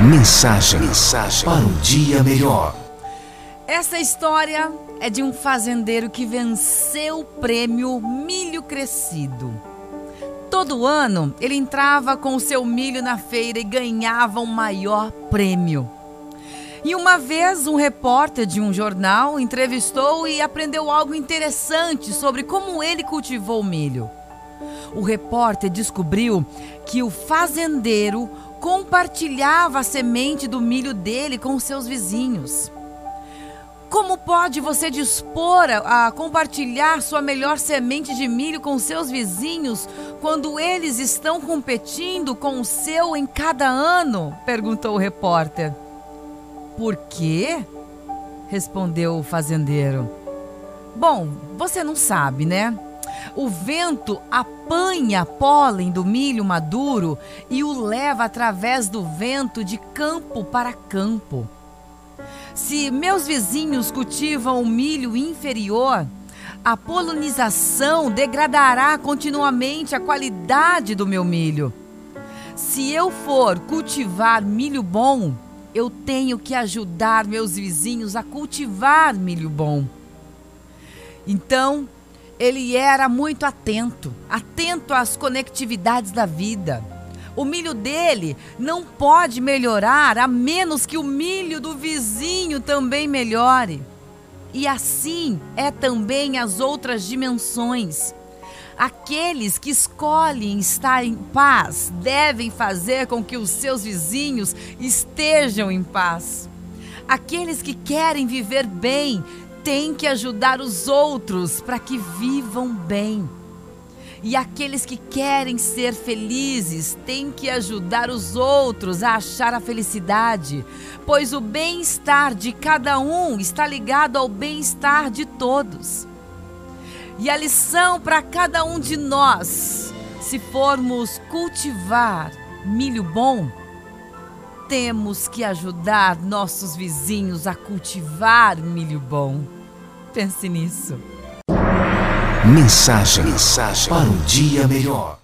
Mensagem, Mensagem para um dia melhor. Essa história é de um fazendeiro que venceu o prêmio Milho Crescido. Todo ano ele entrava com o seu milho na feira e ganhava um maior prêmio. E uma vez um repórter de um jornal entrevistou e aprendeu algo interessante sobre como ele cultivou o milho. O repórter descobriu que o fazendeiro compartilhava a semente do milho dele com seus vizinhos. Como pode você dispor a, compartilhar sua melhor semente de milho com seus vizinhos quando eles estão competindo com o seu em cada ano? perguntou o repórter. Por quê? respondeu o fazendeiro. Bom, você não sabe, né? O vento apanha pólen do milho maduro e o leva através do vento de campo para campo. Se meus vizinhos cultivam o milho inferior, a polinização degradará continuamente a qualidade do meu milho. Se eu for cultivar milho bom, eu tenho que ajudar meus vizinhos a cultivar milho bom. Então, ele era muito atento, atento às conectividades da vida. O milho dele não pode melhorar a menos que o milho do vizinho também melhore. E assim é também as outras dimensões. Aqueles que escolhem estar em paz devem fazer com que os seus vizinhos estejam em paz. Aqueles que querem viver bem têm que ajudar os outros para que vivam bem. E aqueles que querem ser felizes têm que ajudar os outros a achar a felicidade, pois o bem-estar de cada um está ligado ao bem-estar de todos. E a lição para cada um de nós, se formos cultivar milho bom, temos que ajudar nossos vizinhos a cultivar milho bom. Pense nisso. Mensagem, Mensagem para um dia melhor.